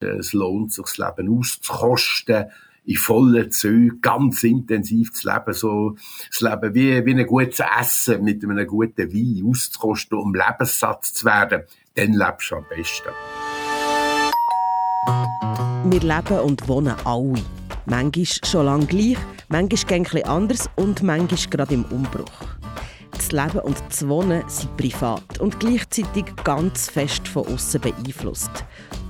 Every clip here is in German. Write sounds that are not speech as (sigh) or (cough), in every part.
Es lohnt sich, das Leben auszukosten, in vollen Zügen, ganz intensiv zu leben, so das Leben wie, wie ein gutes Essen mit einem guten Wein auszukosten, um Lebenssatz zu werden, dann lebst du am besten. Wir leben und wohnen alle. Manchmal schon lange gleich, manchmal ein anders und manchmal gerade im Umbruch. Das Leben und das Wohnen sind privat und gleichzeitig ganz fest von außen beeinflusst.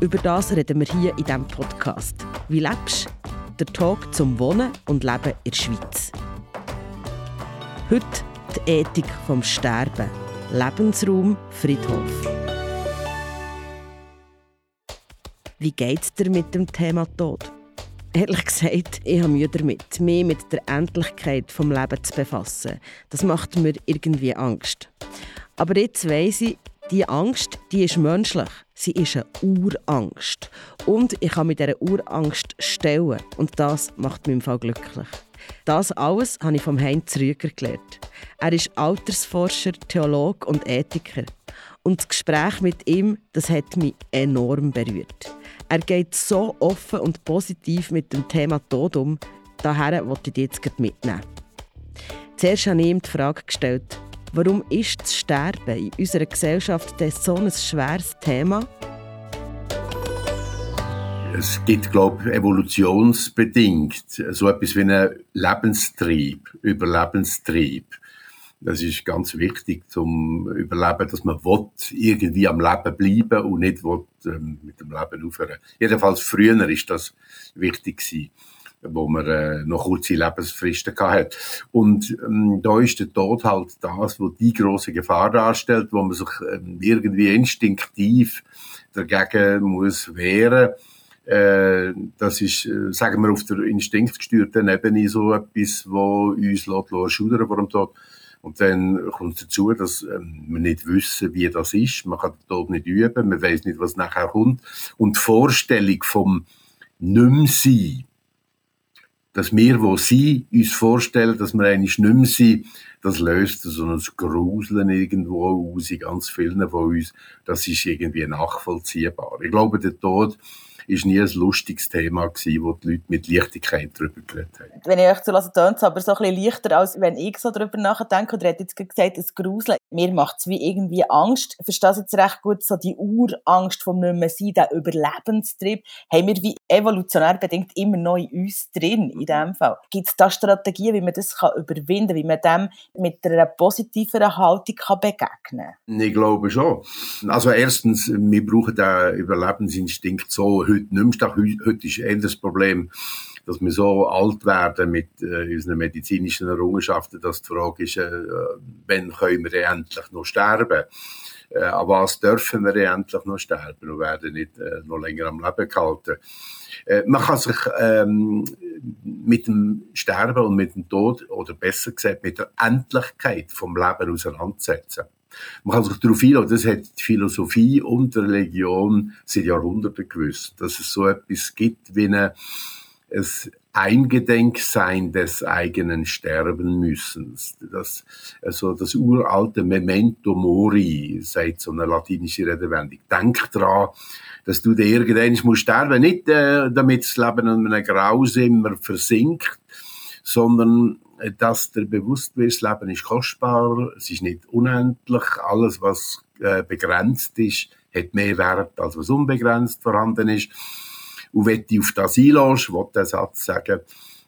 Über das reden wir hier in diesem Podcast. Wie lebst du? Der Talk zum Wohnen und Leben in der Schweiz. Heute die Ethik vom Sterben. Lebensraum Friedhof. Wie geht es dir mit dem Thema Tod? Ehrlich gesagt, ich habe Mühe damit, mich mit der Endlichkeit des Lebens zu befassen. Das macht mir irgendwie Angst. Aber jetzt weiss ich, diese Angst, die ist menschlich. Sie ist eine Urangst. Und ich kann mit dieser Urangst stellen. Und das macht mich im Fall glücklich. Das alles habe ich vom Heinz Rüger gelernt. Er ist Altersforscher, Theologe und Ethiker. Und das Gespräch mit ihm, das hat mich enorm berührt. Er geht so offen und positiv mit dem Thema Tod um. Daher wollte ich jetzt mitnehmen. Zuerst habe ich ihm die Frage gestellt, warum ist das Sterben in unserer Gesellschaft so ein schweres Thema? Es gibt, glaube ich, evolutionsbedingt so etwas wie einen Lebenstrieb, Überlebenstrieb. Das ist ganz wichtig zum Überleben, dass man will, irgendwie am Leben bleiben und nicht will, ähm, mit dem Leben aufhören. Jedenfalls früher ist das wichtig gewesen, wo man äh, noch kurze Lebensfristen hatte. Und ähm, da ist der Tod halt das, wo die große Gefahr darstellt, wo man sich ähm, irgendwie instinktiv dagegen muss wehren äh, das ist, äh, sagen wir, auf der instinktgesteuerten Ebene so etwas, wo uns schudern vor dem Tod. Und dann kommt dazu, dass ähm, wir nicht wissen, wie das ist. Man kann den Tod nicht üben, man weiß nicht, was nachher kommt. Und die Vorstellung vom Nimmsein, dass wir, wo sie uns vorstellen, dass wir eigentlich nicht das löst so ein Gruseln irgendwo aus in ganz vielen von uns. Das ist irgendwie nachvollziehbar. Ich glaube, der Tod ist nie ein lustiges Thema gewesen, wo die Leute mit Leichtigkeit darüber geredet haben. Wenn ich euch zu lassen, tönt es aber so ein bisschen leichter, als wenn ich so darüber nachdenke. Oder hat jetzt gesagt, das Gruseln. Mir macht es wie irgendwie Angst. Ich verstehe jetzt recht gut, so die Urangst vom nicht mehr sein, der Überlebenstrieb, haben wir wie evolutionär bedingt immer noch in uns drin, in dem Fall. Gibt es da Strategien, wie man das kann überwinden kann, wie man dem mit einer positiveren Haltung kann begegnen kann? Ich glaube schon. Also erstens, wir brauchen den Überlebensinstinkt so heute nicht mehr. Heute ist eher das Problem, dass wir so alt werden mit äh, unseren medizinischen Errungenschaften, dass die Frage ist, äh, wann können wir endlich noch sterben? Äh, aber was dürfen wir endlich noch sterben und werden nicht äh, noch länger am Leben gehalten? Äh, man kann sich ähm, mit dem Sterben und mit dem Tod, oder besser gesagt, mit der Endlichkeit vom Leben auseinandersetzen. Man kann sich darauf einlassen, das hat die Philosophie und die Religion seit Jahrhunderten gewusst, dass es so etwas gibt wie eine, ein Eingedenksein des eigenen Sterben müssen. Das, also das uralte Memento Mori, sagt so eine latinische Redewendung. Denk dran, dass du dir irgendwann musst sterben, nicht äh, damit das Leben in einem Grausimmer versinkt, sondern dass der bewusst wird, das Leben ist kostbar, es ist nicht unendlich, alles, was äh, begrenzt ist, hat mehr Wert, als was unbegrenzt vorhanden ist. Und wenn du auf das einlässt, will der Satz sagen,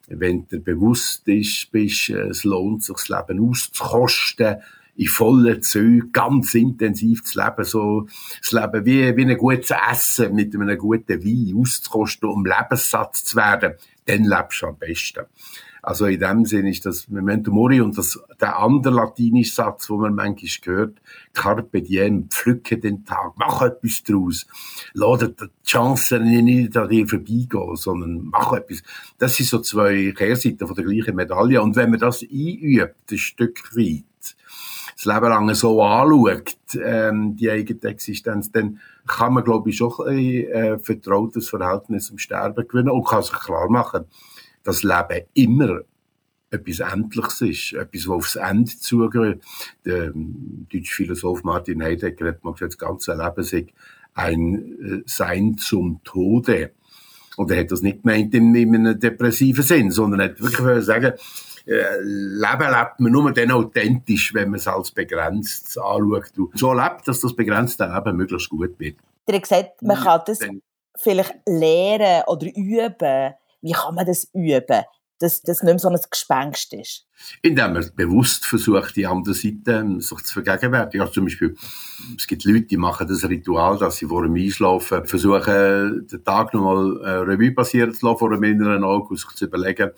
wenn du bewusst ist, bist, äh, es lohnt sich, das Leben auszukosten, in vollen Zügen, ganz intensiv zu leben, so, das Leben wie, wie ein gutes Essen mit einem guten Wein auszukosten, um Lebenssatz zu werden, dann lebst du am besten. Also in dem Sinne ist das Memento Mori und das, der andere latinische Satz, wo man manchmal gehört, Carpe diem, pflücke den Tag, mach etwas draus. Lass die Chancen nicht an dir vorbeigehen, sondern mach etwas. Das sind so zwei Kehrseiten von der gleichen Medaille. Und wenn man das einübt, ein Stück weit, das Leben lang so anschaut, ähm, die eigene Existenz, dann kann man, glaube ich, schon ein äh, vertrautes Verhältnis zum Sterben gewinnen und kann sich klar machen, dass Leben immer etwas Endliches ist, etwas, was aufs Ende zugeht. Der ähm, deutsche Philosoph Martin Heidegger hat mal gesagt, das ganze Leben sei ein Sein zum Tode. Und er hat das nicht gemeint in, in einem depressiven Sinn, sondern er hat wirklich sagen, äh, Leben lebt man nur dann authentisch, wenn man es als begrenzt anschaut. Und so lebt, dass das begrenzte Leben möglichst gut wird. Ihr habt gesagt, man kann das vielleicht lernen oder üben. Wie kann man das üben? dass das nicht mehr so ein Gespenst ist. Indem man bewusst versucht, die andere Seite ähm, sich zu vergegenwärtigen. Also zum Beispiel, es gibt Leute, die machen das Ritual, dass sie vor dem Einschlafen versuchen, den Tag nochmal äh, Revue passieren zu lassen, vor einem inneren Auge sich zu überlegen,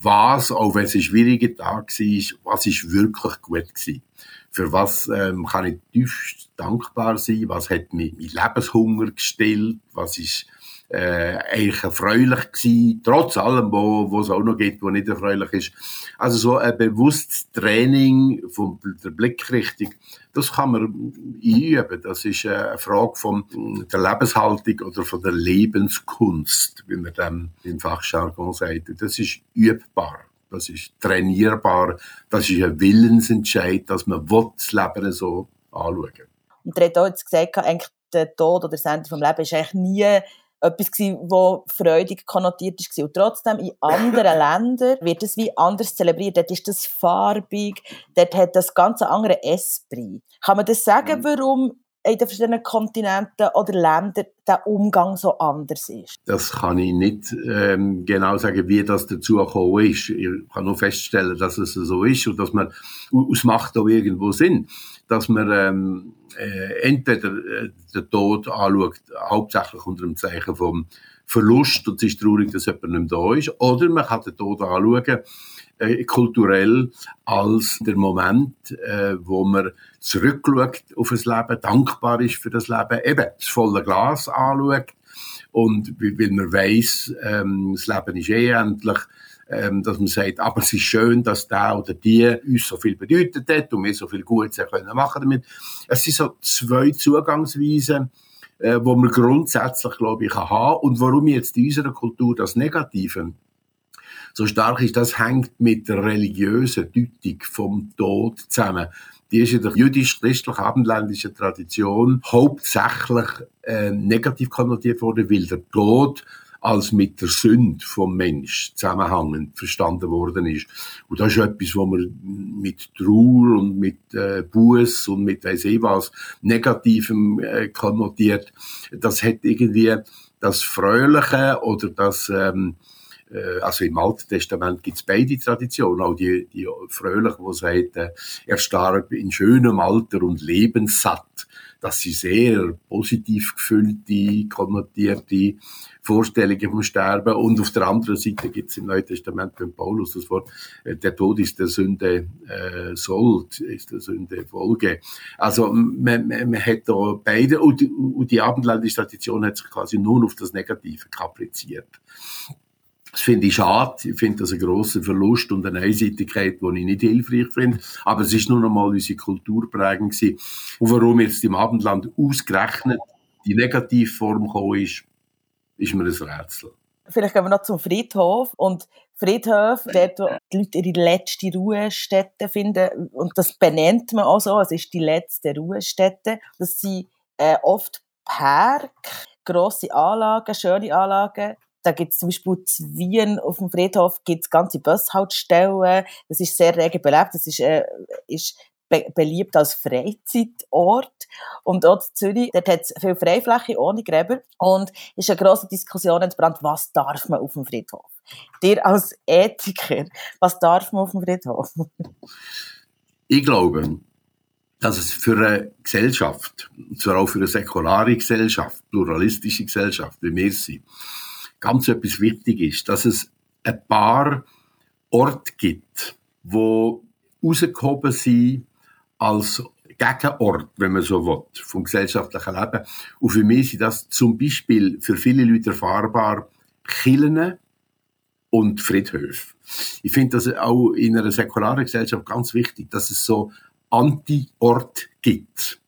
was, auch wenn es ein schwieriger Tag war, was ist wirklich gut gewesen. Für was ähm, kann ich tiefst dankbar sein? Was hat mir mein Lebenshunger gestillt? Was ist äh, eigentlich erfreulich gewesen, trotz allem, wo, es auch noch gibt, wo nicht erfreulich ist. Also so ein bewusstes Training von der Blickrichtung, das kann man einüben. Das ist eine Frage von der Lebenshaltung oder von der Lebenskunst, wie man dem im Fachjargon sagt. Das ist übbar. Das ist trainierbar. Das ist ein Willensentscheid, dass man das Leben so anschauen Und er hat auch jetzt gesagt, eigentlich der Tod oder das Ende vom Leben ist eigentlich nie etwas gewesen, wo freudig konnotiert ist. Und trotzdem, in anderen (laughs) Ländern wird es wie anders zelebriert. Dort ist das farbig, dort hat das ganz andere Esprit. Kann man das sagen, mhm. warum in den verschiedenen Kontinenten oder Ländern der Umgang so anders ist? Das kann ich nicht ähm, genau sagen, wie das dazu gekommen ist. Ich kann nur feststellen, dass es so ist und dass man, es macht auch irgendwo Sinn, dass man ähm, äh, entweder äh, den Tod anschaut, hauptsächlich unter dem Zeichen vom Verlust, und es ist traurig, dass jemand nicht mehr da ist, oder man kann den Tod anschauen, äh, kulturell als der Moment, äh, wo man zurückschaut auf das Leben, dankbar ist für das Leben, eben das volle Glas anschaut und weil man weiß, ähm, das Leben ist eh endlich, ähm, dass man sagt, aber es ist schön, dass der oder die uns so viel bedeutet hat und wir so viel Gutes können machen damit. Es sind so zwei Zugangsweisen, äh, wo man grundsätzlich, glaube ich, haben und warum jetzt in unserer Kultur das Negative so stark ist, das hängt mit der religiösen Deutung vom Tod zusammen. Die ist in der jüdisch-christlich abendländischen Tradition hauptsächlich äh, negativ konnotiert worden, weil der Tod als mit der Sünde vom Mensch zusammenhängend verstanden worden ist. Und das ist etwas, wo man mit Trauer und mit äh, Buß und mit weiss ich was Negativem äh, konnotiert. Das hat irgendwie das Fröhliche oder das ähm, äh, also im Alten Testament gibt es beide Traditionen, auch die, die Fröhliche, die sagt, äh, er starb in schönem Alter und lebenssatt. Das sind sehr positiv gefüllte, konnotierte Vorstellungen vom Sterben. Und auf der anderen Seite gibt es im Neuen Testament beim Paulus das Wort, äh, der Tod ist der Sünde äh, Sold, ist der Sünde Folge. Also man, man, man hat da beide, und, und die abendländische Tradition hat sich quasi nur auf das Negative kapriziert. Das finde ich schade. Ich finde das ein grosser Verlust und eine Einseitigkeit, die ich nicht hilfreich finde. Aber es ist nur noch mal unsere Kulturprägung gewesen. Und warum jetzt im Abendland ausgerechnet die Negativform gekommen ist, ist mir ein Rätsel. Vielleicht gehen wir noch zum Friedhof. Und Friedhof, dort, wo die Leute ihre letzte Ruhestätte finden, und das benennt man auch so, es ist die letzte Ruhestätte. Das sind äh, oft Park, grosse Anlagen, schöne Anlagen, da gibt es zum Beispiel zu Wien auf dem Friedhof gibt's ganze Bushaltestellen. Das ist sehr rege belebt. Das ist, äh, ist be beliebt als Freizeitort. Und auch in Zürich, dort hat es viel Freifläche ohne Gräber. Und ist eine grosse Diskussion entbrannt, was darf man auf dem Friedhof? Dir als Ethiker, was darf man auf dem Friedhof? ich glaube, dass es für eine Gesellschaft, und zwar auch für eine säkulare Gesellschaft, pluralistische Gesellschaft, wie wir sind, ganz etwas wichtig ist, dass es ein paar Orte gibt, wo rausgehoben sind als Gegenort, wenn man so will, vom gesellschaftlichen Leben. Und für mich sind das zum Beispiel für viele Leute erfahrbar Kirchen und Friedhöfe. Ich finde das auch in einer säkularen Gesellschaft ganz wichtig, dass es so Anti-Ort gibt,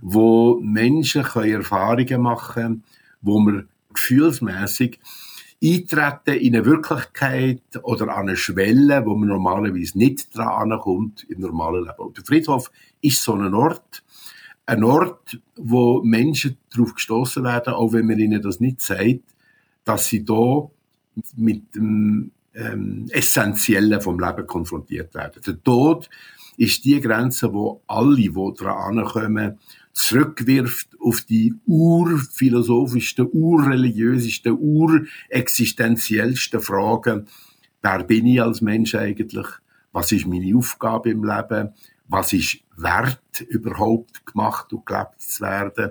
wo Menschen Erfahrungen machen können, wo man gefühlsmäßig eintreten in eine Wirklichkeit oder an eine Schwelle, wo man normalerweise nicht dran kommt im normalen Leben. Und der Friedhof ist so ein Ort, ein Ort, wo Menschen darauf gestoßen werden, auch wenn man ihnen das nicht sagt, dass sie da mit dem ähm, Essentiellen vom Leben konfrontiert werden. Der Tod ist die Grenze, wo alle, die daran kommen, zurückwirft auf die urphilosophischsten, urreligiösesten, urexistenziellsten Fragen. Wer bin ich als Mensch eigentlich? Was ist meine Aufgabe im Leben? Was ist wert, überhaupt gemacht und gelebt zu werden?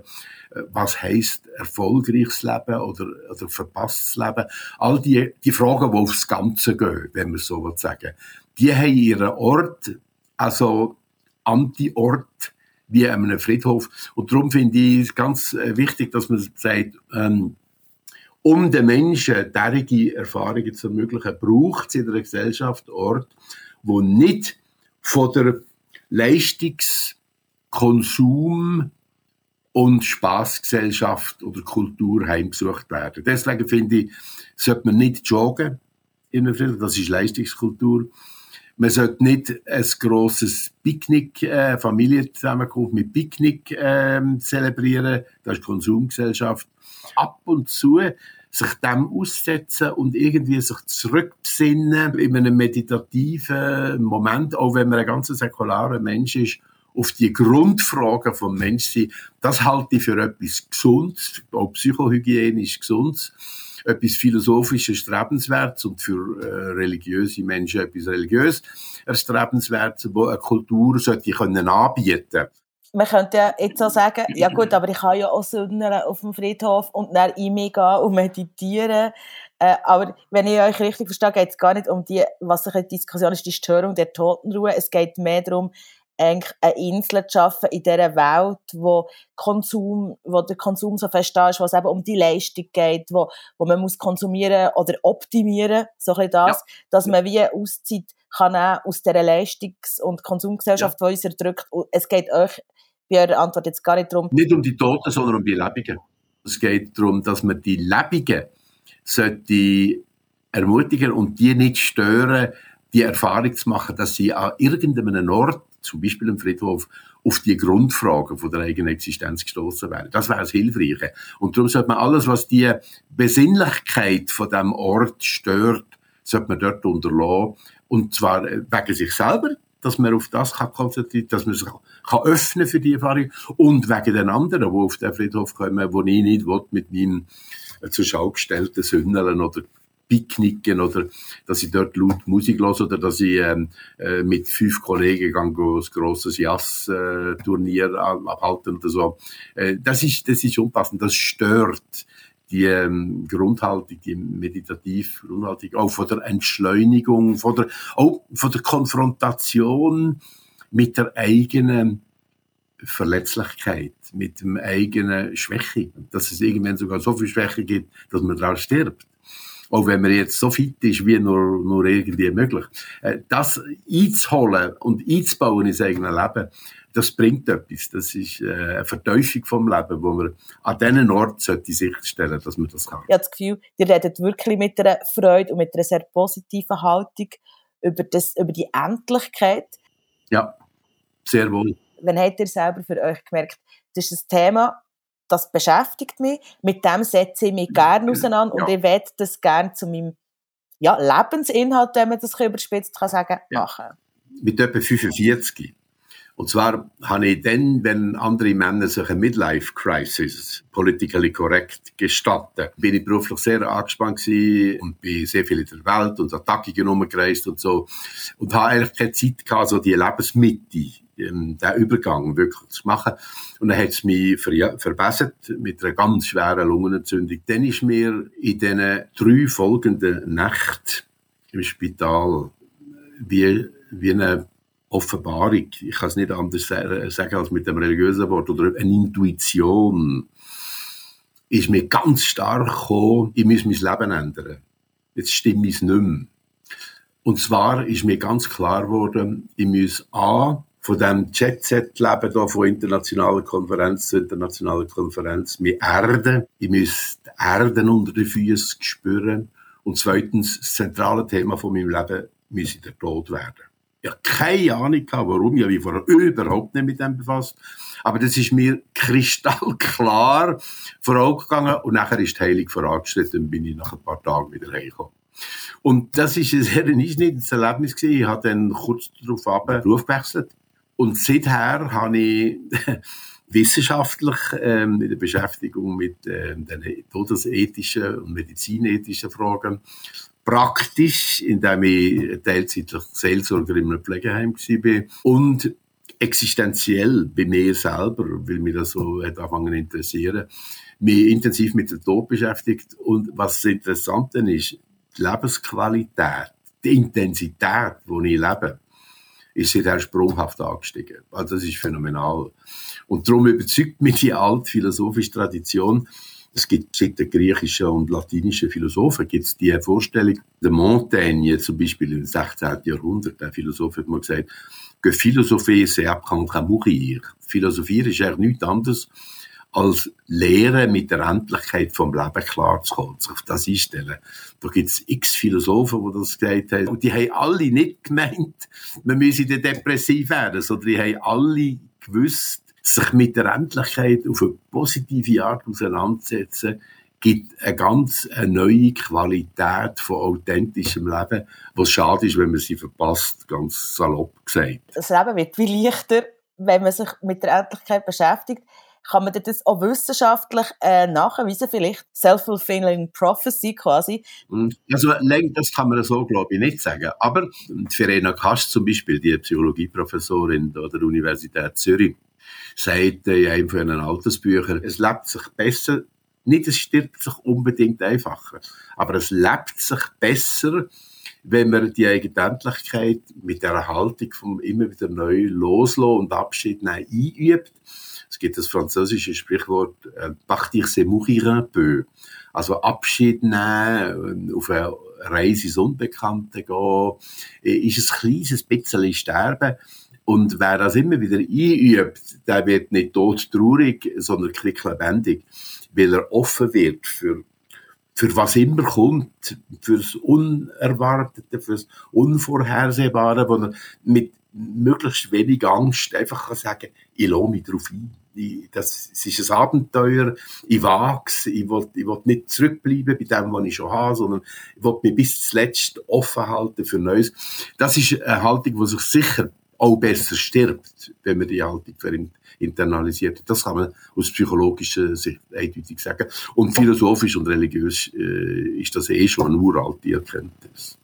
Was heißt erfolgreiches Leben oder, oder verpasstes Leben? All die, die Fragen, die aufs Ganze gehen, wenn man so sagen die haben ihren Ort, also Anti-Ort, wie einem Friedhof. Und darum finde ich es ganz äh, wichtig, dass man sagt, ähm, um den Menschen derige Erfahrungen zu ermöglichen, braucht es in der Gesellschaft Ort, wo nicht von der Leistungskonsum und Spaßgesellschaft oder Kultur heimgesucht werden. Deswegen finde ich, sollte man nicht joggen in der Friedhof, das ist Leistungskultur. Man sollte nicht ein grosses Picknick, äh, Familienzusammenkunft mit Picknick äh, zelebrieren. Das ist Konsumgesellschaft. Ab und zu sich dem aussetzen und irgendwie sich zurückbesinnen in einem meditativen Moment, auch wenn man ein ganz säkularer Mensch ist, auf die Grundfragen vom Menschsein, das halte ich für etwas Gesundes, auch psychohygienisch Gesundes etwas philosophisches Strebenswertes und für äh, religiöse Menschen etwas religiös Erstrebenswertes, wo eine Kultur sollte können anbieten man könnte ja jetzt auch sagen, ja gut, aber ich kann ja auch sündern auf dem Friedhof und dann in mich gehen und meditieren. Äh, aber wenn ich euch richtig verstehe, geht es gar nicht um die, was sich in Diskussion ist, die Störung der Totenruhe. Es geht mehr darum, eigentlich eine Insel zu schaffen in dieser Welt, wo Konsum, wo der Konsum so fest da ist, wo es eben um die Leistung geht, wo, wo man muss konsumieren oder optimieren, so ein das, ja. dass man wie Auszeit kann aus dieser Leistungs- und Konsumgesellschaft, ja. die uns erdrückt. Es geht euch bei eurer Antwort jetzt gar nicht darum. Nicht um die Toten, sondern um die Lebenden. Es geht darum, dass man die Lebenden sollte ermutigen und die nicht stören, die Erfahrung zu machen, dass sie an irgendeinem Ort zum Beispiel im Friedhof, auf die Grundfragen von der eigenen Existenz gestoßen werden. Das wäre das Hilfreiche. Und darum sollte man alles, was die Besinnlichkeit von dem Ort stört, sollte man dort unterlassen. Und zwar äh, wegen sich selber, dass man auf das kann konzentrieren dass man sich kann öffnen für die Erfahrung und wegen den anderen, die auf den Friedhof kommen, wo ich nicht will, mit meinem äh, zur Schau gestellten Sündeln oder Picknicken oder dass ich dort laut Musik höre oder dass ich ähm, äh, mit fünf Kollegen gehe, ein grosses Jazz-Turnier abhalten oder so. Äh, das ist, das ist unpassend. Das stört die ähm, Grundhaltung, die meditativ Grundhaltung, auch von der Entschleunigung, von der, auch von der Konfrontation mit der eigenen Verletzlichkeit, mit dem eigenen Schwäche, dass es irgendwann sogar so viel Schwäche gibt, dass man daran stirbt auch wenn man jetzt so fit ist, wie nur, nur irgendwie möglich. Äh, das einzuholen und einzubauen in sein eigenes Leben, das bringt etwas. Das ist äh, eine Verteufung vom Leben, wo man an diesen Ort sollte sicherstellen, dass man das kann. Ich habe das Gefühl, ihr redet wirklich mit einer Freude und mit einer sehr positiven Haltung über, das, über die Endlichkeit. Ja, sehr wohl. Wann habt ihr selber für euch gemerkt, das ist ein Thema, das beschäftigt mich, mit dem setze ich mich gerne auseinander ja. und ich werde das gerne zu meinem ja, Lebensinhalt, wenn man das überspitzt kann sagen, ja. machen. Mit etwa 45. Und zwar habe ich dann, wenn andere Männer sich eine Midlife-Crisis, politically correct, gestatten, bin ich beruflich sehr angespannt gewesen und bin sehr viel in der Welt und Attacken umgereist und so. Und habe eigentlich keine Zeit gehabt, so die Lebensmitte ähm, den Übergang wirklich zu machen. Und dann hat es mich ver verbessert mit einer ganz schweren Lungenentzündung. Dann ist mir in diesen drei folgenden Nächten im Spital wie, wie eine Offenbarung, ich kann es nicht anders sagen als mit dem religiösen Wort, oder eine Intuition, ist mir ganz stark gekommen, ich muss mein Leben ändern. Jetzt stimmt es nicht mehr. Und zwar ist mir ganz klar geworden, ich muss A, von dem Jet-Set-Leben hier von internationaler Konferenz zu internationaler Konferenz mit Erde. Ich muss die Erden unter den Füßen spüren. Und zweitens, das zentrale Thema von meinem Leben muss der Tod werden. Ich habe keine Ahnung gehabt, warum. Ich habe mich vorher überhaupt nicht mit dem befasst. Aber das ist mir (laughs) kristallklar vor Augen gegangen und nachher ist die Heilung vorangeschritten und bin ich nach ein paar Tagen wieder heimgekommen. Und das ist ein sehr einschneidendes Erlebnis gewesen. Ich habe dann kurz darauf ab Beruf gewechselt. Und seither habe ich (laughs) wissenschaftlich ähm, in der Beschäftigung mit ähm, den todesethischen und medizinethischen Fragen praktisch, indem ich teilzeitlich Seelsorger in einem Pflegeheim war und existenziell bei mir selber, weil mir das so hat angefangen zu interessieren, mich intensiv mit dem Tod beschäftigt. Und was das Interessante ist, die Lebensqualität, die Intensität, die ich lebe, ist seither sprunghaft angestiegen. Also das ist phänomenal. Und darum überzeugt mich die alte philosophische Tradition, es gibt seit den griechischen und latinischen Philosophen gibt es die Vorstellung, der Montaigne zum Beispiel im 16. Jahrhundert, der Philosoph hat mal gesagt, que philosopher c'est apprendre à mourir. Philosophieren ist eigentlich nichts anderes als Lehre mit der Endlichkeit vom Leben klarzukommen, sich auf das einstellen. Da gibt es x Philosophen, die das gesagt haben. Und die haben alle nicht gemeint, man müsse depressiv werden, sondern die haben alle gewusst, sich mit der Endlichkeit auf eine positive Art auseinandersetzen, gibt eine ganz neue Qualität von authentischem Leben, was schade ist, wenn man sie verpasst, ganz salopp gesagt. Das Leben wird viel leichter, wenn man sich mit der Endlichkeit beschäftigt. Kann man das auch wissenschaftlich äh, nachweisen, vielleicht Self-fulfilling Prophecy quasi? Also, das kann man so, glaube ich, nicht sagen. Aber Verena Kast zum Beispiel, die Psychologieprofessorin an der Universität Zürich, sagt in einem von ihren Altersbüchern, es lebt sich besser, nicht es stirbt sich unbedingt einfacher, aber es lebt sich besser, wenn man die Eigentlichkeit mit der Haltung vom immer wieder neu loslassen und Abschied nehmen einübt. Es gibt das französische Sprichwort äh, «Partir c'est mourir un peu». Also Abschied nehmen, auf eine Reise ins Unbekannte gehen, ist ein kleines bisschen sterben. Und wer das immer wieder einübt, der wird nicht tot traurig, sondern lebendig, weil er offen wird für, für was immer kommt, fürs Unerwartete, fürs Unvorhersehbare, wo er mit möglichst wenig Angst einfach kann sagen, ich lasse mich darauf ein. Ich, das, es ist ein Abenteuer, ich wage ich will, ich will nicht zurückbleiben bei dem, was ich schon habe, sondern ich will mich bis zuletzt offen halten für Neues. Das ist eine Haltung, die sich sicher auch besser stirbt, wenn man die Haltung internalisiert. Das kann man aus psychologischer Sicht eindeutig sagen. Und philosophisch und religiös äh, ist das eh schon eine uralte Erkenntnis.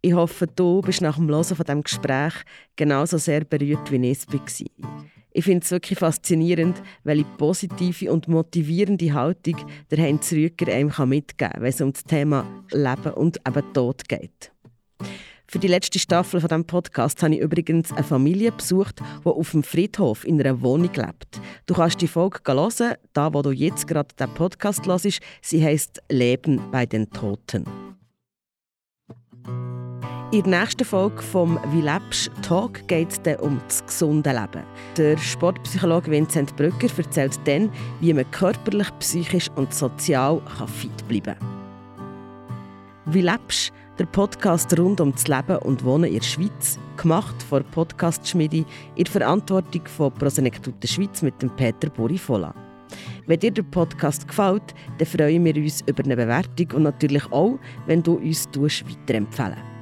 Ich hoffe, du bist nach dem Hören von diesem Gespräch genauso sehr berührt, wie ich es war. Ich finde es wirklich faszinierend, welche positive und motivierende Haltung der Heinz Rüger einem mitgeben kann, wenn es um das Thema Leben und eben Tod geht. Für die letzte Staffel von diesem Podcast habe ich übrigens eine Familie besucht, die auf dem Friedhof in einer Wohnung lebt. Du kannst die Folge hören, da wo du jetzt gerade den Podcast hörst. Sie heisst «Leben bei den Toten». In der nächsten Folge vom «Wie lebst?» Talk geht es um das gesunde Leben. Der Sportpsychologe Vincent Brücker erzählt dann, wie man körperlich, psychisch und sozial fit bleiben kann. «Wie lebst?» Der Podcast rund um das Leben und Wohnen in der Schweiz, gemacht von Podcast Schmiedi in Verantwortung von Prosenektute Schweiz mit dem Peter Borifola. Wenn dir der Podcast gefällt, dann freuen wir uns über eine Bewertung und natürlich auch, wenn du uns weiterempfehlen